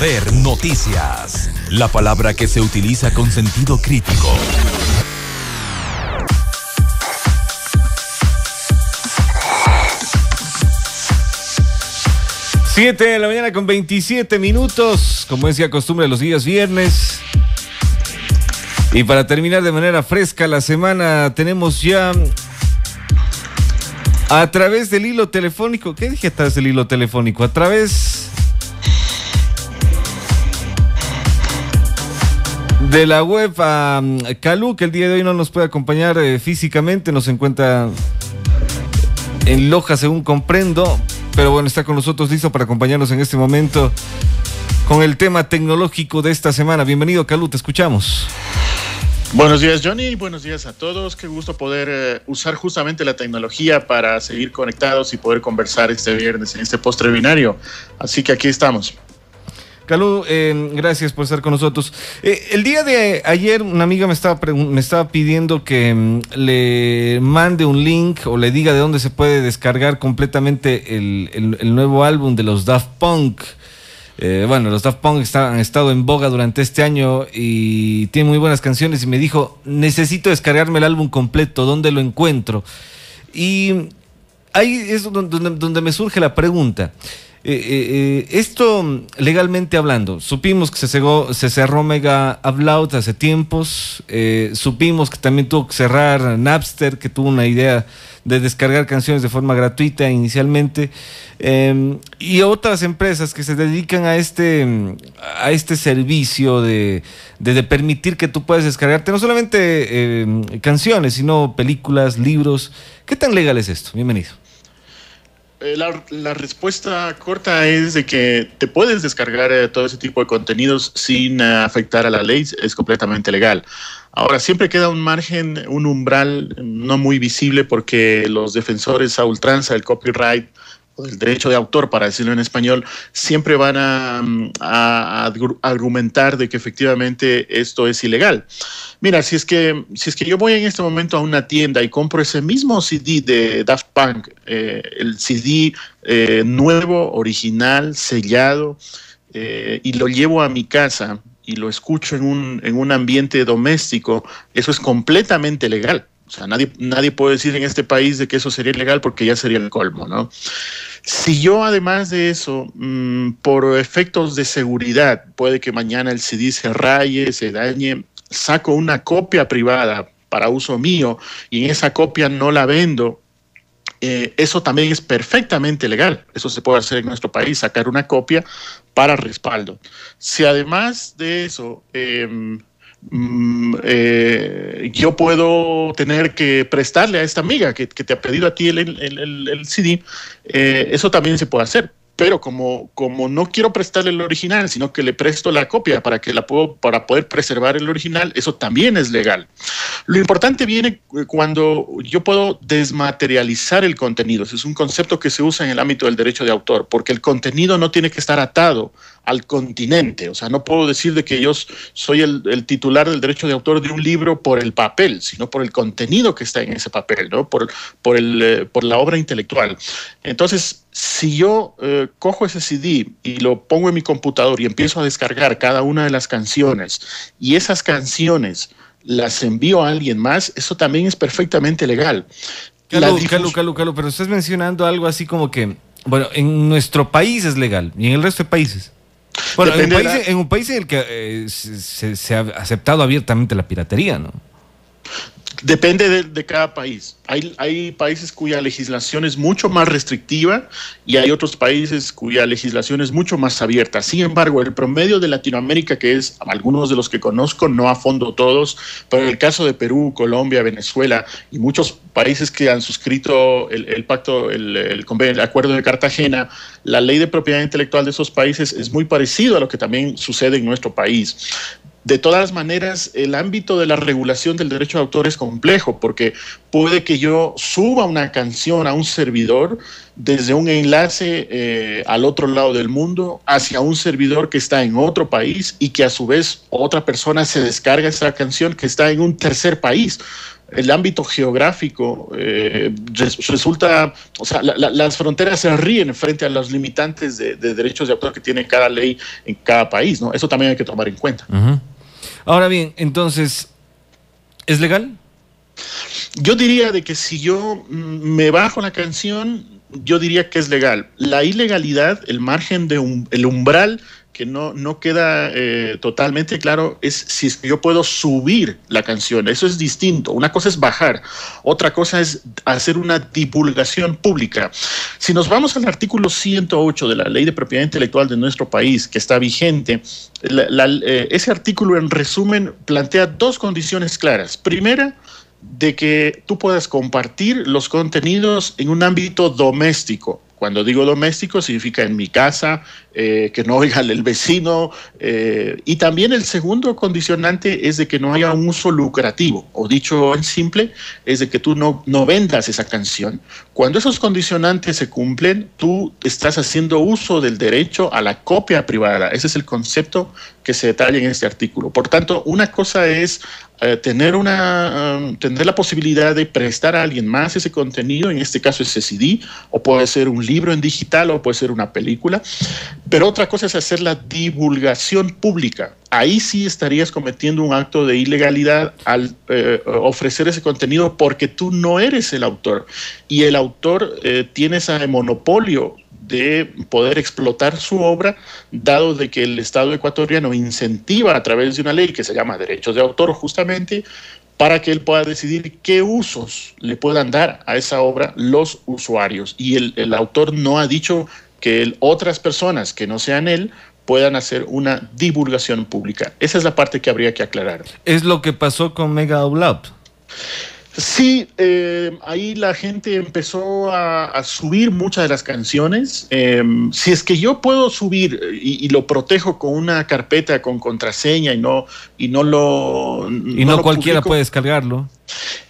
Poder Noticias. La palabra que se utiliza con sentido crítico. Siete de la mañana con 27 minutos, como decía costumbre los días viernes. Y para terminar de manera fresca la semana, tenemos ya a través del hilo telefónico, ¿qué dije a través del hilo telefónico? A través de la web a Calú, que el día de hoy no nos puede acompañar eh, físicamente, nos encuentra en Loja, según comprendo, pero bueno, está con nosotros listo para acompañarnos en este momento con el tema tecnológico de esta semana. Bienvenido, Calú, te escuchamos. Buenos días, Johnny. Buenos días a todos. Qué gusto poder eh, usar justamente la tecnología para seguir conectados y poder conversar este viernes en este postre binario. Así que aquí estamos. Calú, eh, gracias por estar con nosotros. Eh, el día de ayer una amiga me estaba, me estaba pidiendo que mm, le mande un link o le diga de dónde se puede descargar completamente el, nuevo álbum de los Daft Punk. Eh, bueno, los Daft Punk han estado en boga durante este año y tienen muy buenas canciones y me dijo, necesito descargarme el álbum completo, ¿dónde lo encuentro? Y ahí es donde, donde me surge la pregunta. Eh, eh, eh, esto legalmente hablando, supimos que se, se cerró Mega Upload hace tiempos, supimos que también tuvo que cerrar Napster, que tuvo una idea de descargar canciones de forma gratuita inicialmente, em, y otras empresas que se dedican a este, a este servicio de, de, permitir que tú puedas descargarte no solamente em, canciones, sino películas, libros. ¿Qué tan legal es esto? Bienvenido. Eh, la, respuesta corta es de que te puedes descargar eh, todo ese tipo de contenidos sin eh, afectar a la ley, es completamente legal. Ahora, siempre queda un margen, un umbral no muy visible porque los defensores a ultranza del copyright el derecho de autor, para decirlo en español, siempre van a, argumentar de que efectivamente esto es ilegal. Mira, si es, que, si es que yo voy en este momento a una tienda y compro ese mismo CD de Daft Punk, eh, el CD eh, nuevo, original, sellado, eh, y lo llevo a mi casa y lo escucho en un, en un ambiente doméstico, eso es completamente legal. O sea, nadie, nadie puede decir en este país de que eso sería ilegal porque ya sería el colmo, ¿no? Si yo además de eso, mm, por efectos de seguridad, puede que mañana el CD se raye, se dañe, saco una copia privada para uso mío y en esa copia no la vendo, eh, eso también es perfectamente legal. Eso se puede hacer en nuestro país, sacar una copia para respaldo. Si además de eso, em, Mm, eh, yo puedo tener que prestarle a esta amiga que, te ha pedido a ti el, CD, eh, eso también se puede hacer pero como, como no quiero prestarle el original, sino que le presto la copia para que la puedo, para poder preservar el original, eso también es legal. Lo importante viene cuando yo puedo desmaterializar el contenido. Ese es un concepto que se usa en el ámbito del derecho de autor, porque el contenido no tiene que estar atado al continente. O sea, no puedo decir de que yo soy el, titular del derecho de autor de un libro por el papel, sino por el contenido que está en ese papel, ¿no? Por, por, el, eh, por la obra intelectual. Entonces, si yo eh, cojo ese CD y lo pongo en mi computador y empiezo a descargar cada una de las canciones y esas canciones las envío a alguien más, eso también es perfectamente legal. Calu, Calu, Calu, pero estás mencionando algo así como que, bueno, en nuestro país es legal y en el resto de países. Bueno, en un, país, en el que eh, se, ha aceptado abiertamente la piratería, ¿no? Depende de, cada país. Hay, países cuya legislación es mucho más restrictiva y hay otros países cuya legislación es mucho más abierta. Sin embargo, el promedio de Latinoamérica, que es algunos de los que conozco, no a fondo todos, pero en el caso de Perú, Colombia, Venezuela y muchos países que han suscrito el, pacto, el, el, el acuerdo de Cartagena, la ley de propiedad intelectual de esos países es muy parecido a lo que también sucede en nuestro país. De todas maneras, el ámbito de la regulación del derecho de autor es complejo porque puede que yo suba una canción a un servidor desde un enlace eh, al otro lado del mundo hacia un servidor que está en otro país y que a su vez otra persona se descarga esa canción que está en un tercer país. El ámbito geográfico eh, resulta, o sea, las fronteras se ríen frente a los limitantes de, derechos de autor que tiene cada ley en cada país, ¿no? Eso también hay que tomar en cuenta. Ahora bien, entonces, ¿es legal? Yo diría de que si yo mm, me bajo la canción, yo diría que es legal. La ilegalidad, el margen de un, el umbral que no, no queda eh, totalmente claro es si yo puedo subir la canción. Eso es distinto. Una cosa es bajar, otra cosa es hacer una divulgación pública. Si nos vamos al artículo 108 de la Ley de Propiedad Intelectual de nuestro país, que está vigente, eh, ese artículo en resumen plantea dos condiciones claras. Primera, de que tú puedas compartir los contenidos en un ámbito doméstico. Cuando digo doméstico significa en mi casa, eh, que no oiga el vecino. Eh, y también el segundo condicionante es de que no haya un uso lucrativo, o dicho en simple, es de que tú no, no vendas esa canción. Cuando esos condicionantes se cumplen, tú estás haciendo uso del derecho a la copia privada. Ese es el concepto que se detalla en este artículo. Por tanto, una cosa es eh, tener, una, um, tener la posibilidad de prestar a alguien más ese contenido, en este caso ese CD, o puede ser un libro en digital, o puede ser una película, pero otra cosa es hacer la divulgación pública. Ahí sí estarías cometiendo un acto de ilegalidad al eh, ofrecer ese contenido porque tú no eres el autor y el autor eh, tiene ese monopolio de poder explotar su obra, dado de que el Estado ecuatoriano incentiva a través de una ley que se llama derechos de autor justamente para que él pueda decidir qué usos le puedan dar a esa obra los usuarios. Y el, autor no ha dicho que otras personas que no sean él puedan hacer una divulgación pública. Esa es la parte que habría que aclarar. Es lo que pasó con Mega. Sí, eh, ahí la gente empezó a, subir muchas de las canciones. Em, si es que yo puedo subir eh, y, lo protejo con una carpeta con contraseña y no y no lo y no, cualquiera puede descargarlo.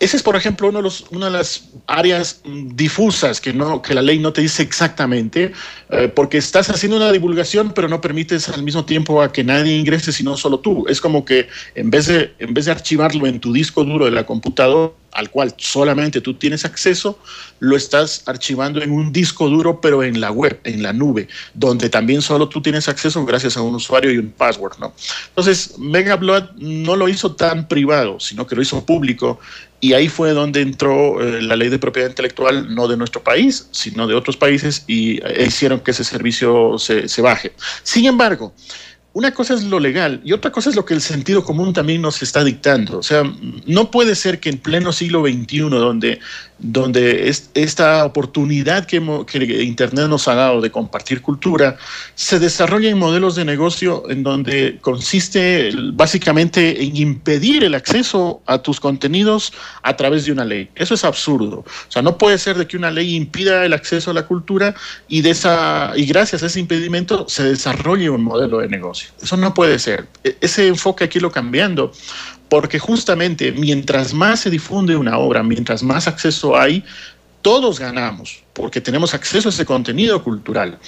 Ese es, por ejemplo, uno de una de las áreas difusas que, la ley no te dice exactamente, eh, porque estás haciendo una divulgación, pero no permites al mismo tiempo a que nadie ingrese, sino solo tú. Es como que en vez de, archivarlo en tu disco duro de la computadora, al cual solamente tú tienes acceso, lo estás archivando en un disco duro, pero en la web, en la nube, donde también solo tú tienes acceso gracias a un usuario y un password, ¿no? Entonces, Mega Blood no lo hizo tan privado, sino que lo hizo público y ahí fue donde entró eh, la ley de propiedad intelectual, no de nuestro país, sino de otros países, y eh, hicieron que ese servicio se, se baje. Sin embargo, una cosa es lo legal y otra cosa es lo que el sentido común también nos está dictando. O sea, no puede ser que en pleno siglo XXI, donde, donde esta oportunidad que, que, Internet nos ha dado de compartir cultura, se desarrollen modelos de negocio en donde consiste básicamente en impedir el acceso a tus contenidos a través de una ley. Eso es absurdo. O sea, no puede ser de que una ley impida el acceso a la cultura y, de esa, y gracias a ese impedimento se desarrolle un modelo de negocio. Eso no puede ser. E, ese enfoque aquí lo cambiando, porque justamente mientras más se difunde una obra, mientras más acceso hay, todos ganamos, porque tenemos acceso a ese contenido cultural.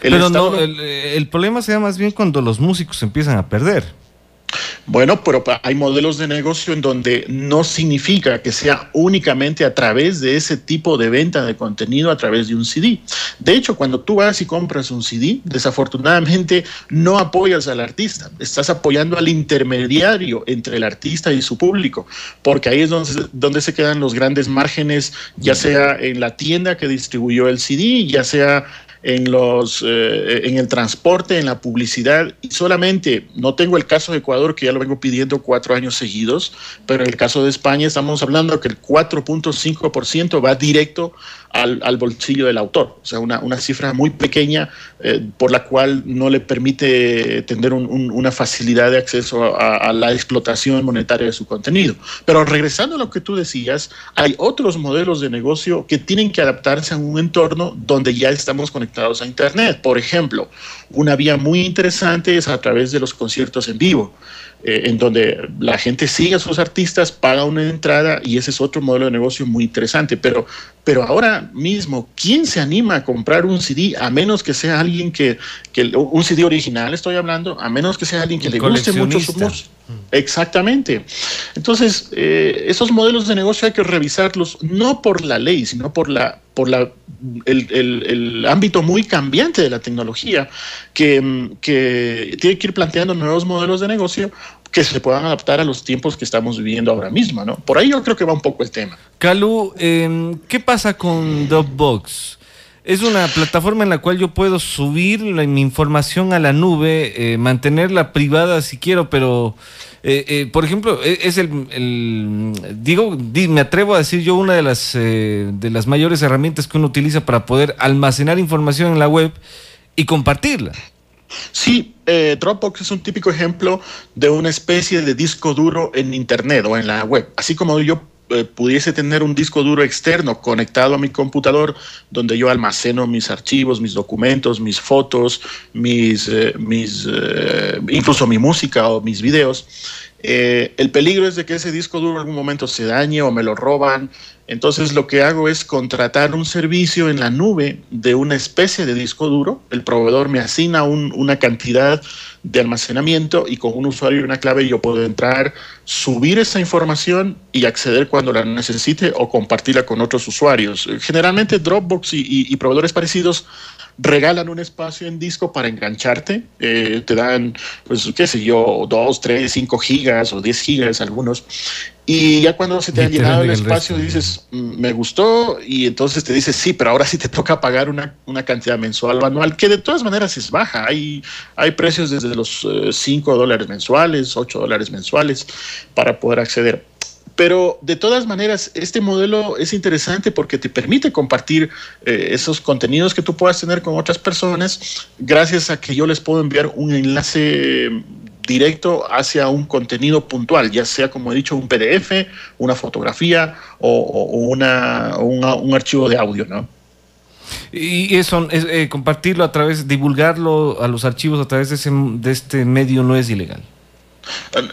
Pero no, el problema se da más bien cuando los músicos empiezan a perder. Bueno, pero hay modelos de negocio en donde no significa que sea únicamente a través de ese tipo de venta de contenido a través de un CD. De hecho, cuando tú vas y compras un CD, desafortunadamente no apoyas al artista, estás apoyando al intermediario entre el artista y su público, porque ahí es donde, donde se quedan los grandes márgenes, ya sea en la tienda que distribuyó el CD, ya sea en, los, eh, en el transporte, en la publicidad, y solamente, no tengo el caso de Ecuador, que ya lo vengo pidiendo cuatro años seguidos, pero en el caso de España estamos hablando que el 4.5% va directo al, bolsillo del autor, o sea, una, una cifra muy pequeña eh, por la cual no le permite tener una facilidad de acceso a, la explotación monetaria de su contenido. Pero regresando a lo que tú decías, hay otros modelos de negocio que tienen que adaptarse a un entorno donde ya estamos conectados a Internet. Por ejemplo, una vía muy interesante es a través de los conciertos en vivo. Eh, en donde la gente sigue a sus artistas, paga una entrada y ese es otro modelo de negocio muy interesante. Pero, pero ahora mismo, ¿quién se anima a comprar un CD a menos que sea alguien que, que un CD original estoy hablando, a menos que sea alguien que le guste mucho su música? Exactamente. Entonces, eh, esos modelos de negocio hay que revisarlos no por la ley, sino por la por la, el, ámbito muy cambiante de la tecnología, que, que tiene que ir planteando nuevos modelos de negocio que se puedan adaptar a los tiempos que estamos viviendo ahora mismo, ¿no? Por ahí yo creo que va un poco el tema. Calu, em, ¿qué pasa con Dropbox? Es una plataforma en la cual yo puedo subir mi información a la nube, eh, mantenerla privada si quiero, pero, eh, eh, por ejemplo, e, es el, digo, me atrevo a decir yo una de las, de las mayores herramientas que uno utiliza para poder almacenar información en la web y compartirla. Sí, Dropbox es un típico ejemplo de una especie de disco duro en Internet o en la web. Así como yo eh, pudiese tener un disco duro externo conectado a mi computador donde yo almaceno mis archivos, mis documentos, mis fotos, mis, eh, mis eh, incluso mi música o mis videos. El peligro es de que ese disco duro en algún momento se dañe o me lo roban. Entonces lo que hago es contratar un servicio en la nube de una especie de disco duro. El proveedor me asigna una cantidad de almacenamiento y con un usuario y una clave yo puedo entrar, subir esa información y acceder cuando la necesite o compartirla con otros usuarios. Generalmente Dropbox y, proveedores parecidos regalan un espacio en disco para engancharte, eh, te dan, pues, qué sé yo, 2, 3, 5 gigas o 10 gigas algunos, y ya cuando se te ha llenado el espacio dices, mm, me gustó, y entonces te dices, sí, pero ahora sí te toca pagar una, cantidad mensual o anual, que de todas maneras es baja. Hay, hay precios desde los 5 eh, dólares mensuales, 8 dólares mensuales para poder acceder. Pero de todas maneras, este modelo es interesante porque te permite compartir eh, esos contenidos que tú puedas tener con otras personas gracias a que yo les puedo enviar un enlace directo hacia un contenido puntual, ya sea, como he dicho, un PDF, una fotografía o, un archivo de audio, ¿no? Y eso, es, eh, compartirlo a través, divulgarlo a los archivos a través de, ese, de este medio no es ilegal.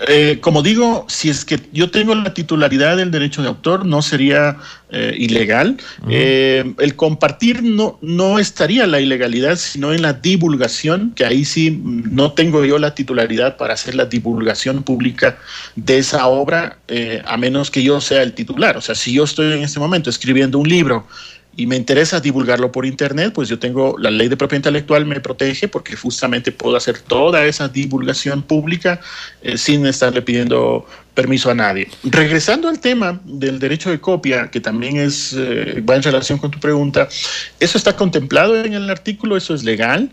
Eh, como digo, si es que yo tengo la titularidad del derecho de autor, no sería eh, ilegal. Eh, el compartir no, no estaría la ilegalidad, sino en la divulgación, que ahí sí no tengo yo la titularidad para hacer la divulgación pública de esa obra, a menos que yo sea el titular. O sea, si yo estoy en este momento escribiendo un libro, y me interesa divulgarlo por internet, pues yo tengo la ley de propiedad intelectual me protege porque justamente puedo hacer toda esa divulgación pública eh, sin estarle pidiendo permiso a nadie. Regresando al tema del derecho de copia, que también es eh, va en relación con tu pregunta, eso está contemplado en el artículo, eso es legal.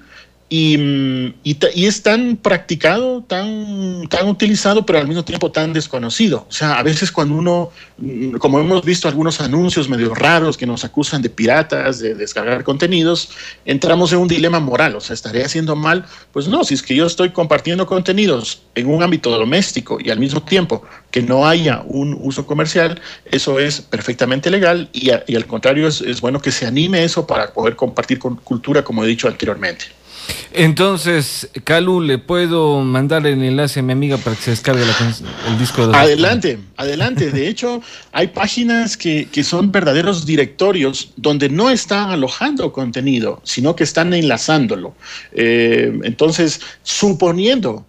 Y, y, es tan practicado, tan, tan utilizado, pero al mismo tiempo tan desconocido. O sea, a veces cuando uno, mm, como hemos visto algunos anuncios medio raros que nos acusan de piratas, de descargar contenidos, entramos en un dilema moral. O sea, ¿estaré haciendo mal? Pues no, si es que yo estoy compartiendo contenidos en un ámbito doméstico y al mismo tiempo que no haya un uso comercial, eso es perfectamente legal y, al contrario es, es bueno que se anime eso para poder compartir con cultura, como he dicho anteriormente. Entonces, Calu, ¿le puedo mandar el enlace a mi amiga para que se descargue el disco de Adelante, adelante. De hecho, hay páginas que, son verdaderos directorios donde no están alojando contenido, sino que están enlazándolo. Eh, entonces, suponiendo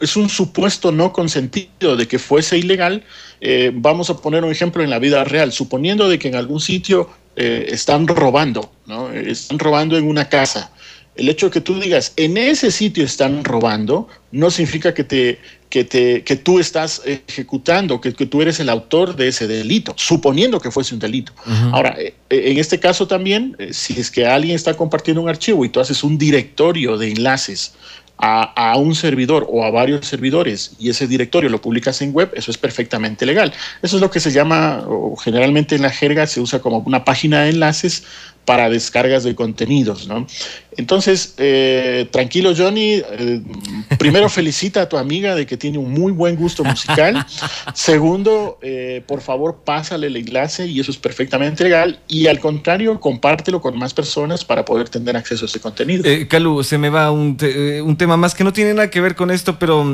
es un supuesto no consentido de que fuese ilegal. Eh, vamos a poner un ejemplo en la vida real, suponiendo de que en algún sitio eh, están robando, ¿no? están robando en una casa el hecho de que tú digas, en ese sitio están robando, no significa que, te, que, te, que tú estás ejecutando, que, que, tú eres el autor de ese delito, suponiendo que fuese un delito. Ahora, eh, en este caso también, eh, si es que alguien está compartiendo un archivo y tú haces un directorio de enlaces a, a, un servidor o a varios servidores y ese directorio lo publicas en web, eso es perfectamente legal. Eso es lo que se llama, o generalmente en la jerga se usa como una página de enlaces para descargas de contenidos, ¿no? Entonces, eh, tranquilo Johnny, eh, primero felicita a tu amiga de que tiene un muy buen gusto musical. Segundo, eh, por favor, pásale el enlace y eso es perfectamente legal. Y al contrario, compártelo con más personas para poder tener acceso a ese contenido. Calu, se me va un, un, tema más que no tiene nada que ver con esto, pero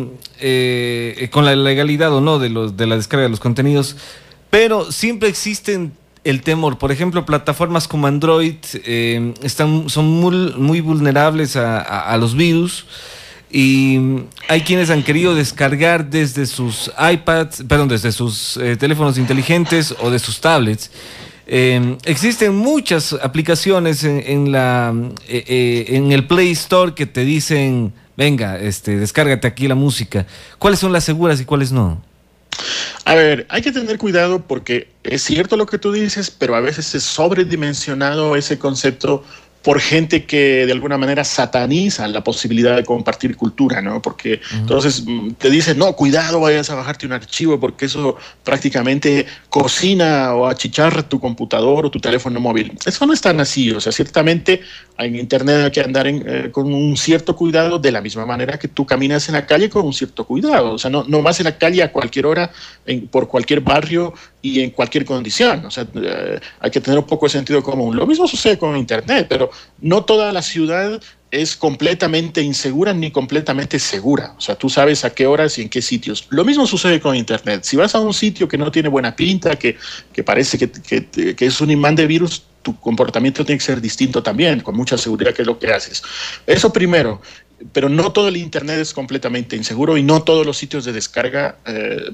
con la legalidad o no de, los, de la descarga de los contenidos. Pero siempre existen el temor. Por ejemplo, plataformas como Android eh, están, son muy, vulnerables a, los virus. y hay quienes han querido descargar desde sus iPads, perdón, desde sus eh, teléfonos inteligentes o de sus tablets. Eh, existen muchas aplicaciones en, la, en el Play Store que te dicen, venga, este, descárgate aquí la música. ¿Cuáles son las seguras y cuáles no? A ver, hay que tener cuidado porque es cierto lo que tú dices, pero a veces es sobredimensionado ese concepto por gente que de alguna manera sataniza la posibilidad de compartir cultura, ¿no? Porque entonces mm, te dicen, no, cuidado, vayas a bajarte un archivo porque eso prácticamente cocina o achicharra tu computador o tu teléfono móvil. Eso no es tan así, o sea, ciertamente en Internet hay que andar eh, con un cierto cuidado de la misma manera que tú caminas en la calle con un cierto cuidado, o sea, no, no vas en la calle a cualquier hora, por cualquier barrio y en cualquier condición, o sea, eh, hay que tener un poco de sentido común. Lo mismo sucede con Internet, pero no toda la ciudad es completamente insegura ni completamente segura. O sea, tú sabes a qué horas y en qué sitios. Lo mismo sucede con Internet. Si vas a un sitio que no tiene buena pinta, que, parece que, que, es un imán de virus, tu comportamiento tiene que ser distinto también, con mucha seguridad que es lo que haces. Eso primero. Pero no todo el Internet es completamente inseguro y no todos los sitios de descarga eh,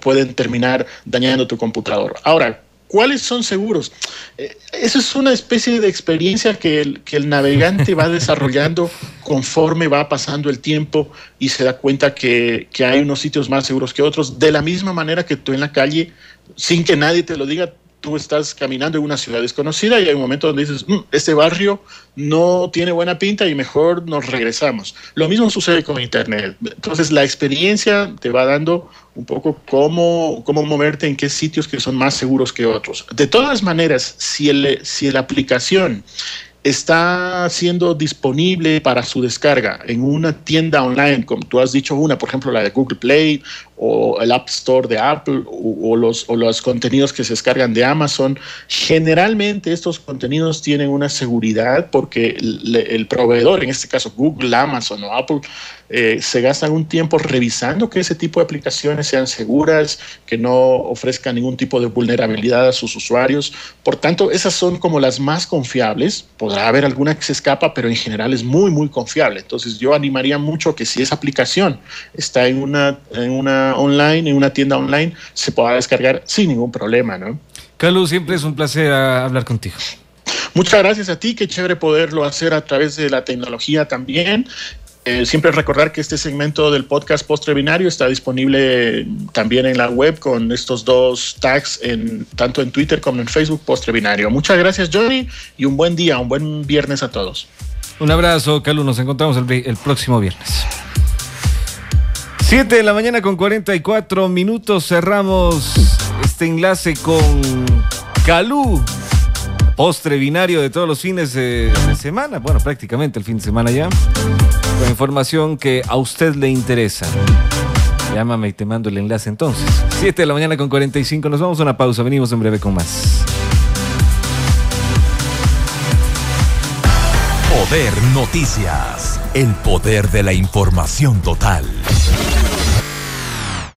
pueden terminar dañando tu computador. Ahora, ¿Cuáles son seguros? Eh, eso es una especie de experiencia que el, que el navegante va desarrollando conforme va pasando el tiempo y se da cuenta que, que, hay unos sitios más seguros que otros, de la misma manera que tú en la calle, sin que nadie te lo diga, tú estás caminando en una ciudad desconocida y hay un momento donde dices, mm, este barrio no tiene buena pinta y mejor nos regresamos. Lo mismo sucede con Internet. Entonces la experiencia te va dando un poco cómo, cómo moverte en qué sitios que son más seguros que otros. De todas maneras, si, el, si la aplicación está siendo disponible para su descarga en una tienda online, como tú has dicho una, por ejemplo la de Google Play o el App Store de Apple o, los, o los contenidos que se descargan de Amazon, generalmente estos contenidos tienen una seguridad porque el, proveedor, en este caso Google, Amazon o Apple, eh, se gastan un tiempo revisando que ese tipo de aplicaciones sean seguras, que no ofrezcan ningún tipo de vulnerabilidad a sus usuarios. Por tanto, esas son como las más confiables. Podrá haber alguna que se escapa, pero en general es muy, muy confiable. Entonces yo animaría mucho que si esa aplicación está en una, en una online, en una tienda online, se pueda descargar sin ningún problema, ¿no? Carlos, siempre es un placer ah, hablar contigo. Muchas gracias a ti, qué chévere poderlo hacer a través de la tecnología también. Eh, siempre recordar que este segmento del podcast Postre Binario está disponible también en la web con estos dos tags, en, tanto en Twitter como en Facebook, Postre Binario. Muchas gracias, Johnny, y un buen día, un buen viernes a todos. Un abrazo, Carlos. Nos encontramos el próximo viernes. 7 de la mañana con 44 minutos cerramos este enlace con Calú, postre binario de todos los fines de, semana, bueno, prácticamente el fin de semana ya, con información que a usted le interesa. Llámame y te mando el enlace entonces. 7 de la mañana con 45, nos vamos a una pausa, venimos en breve con más. Poder Noticias, el poder de la información total.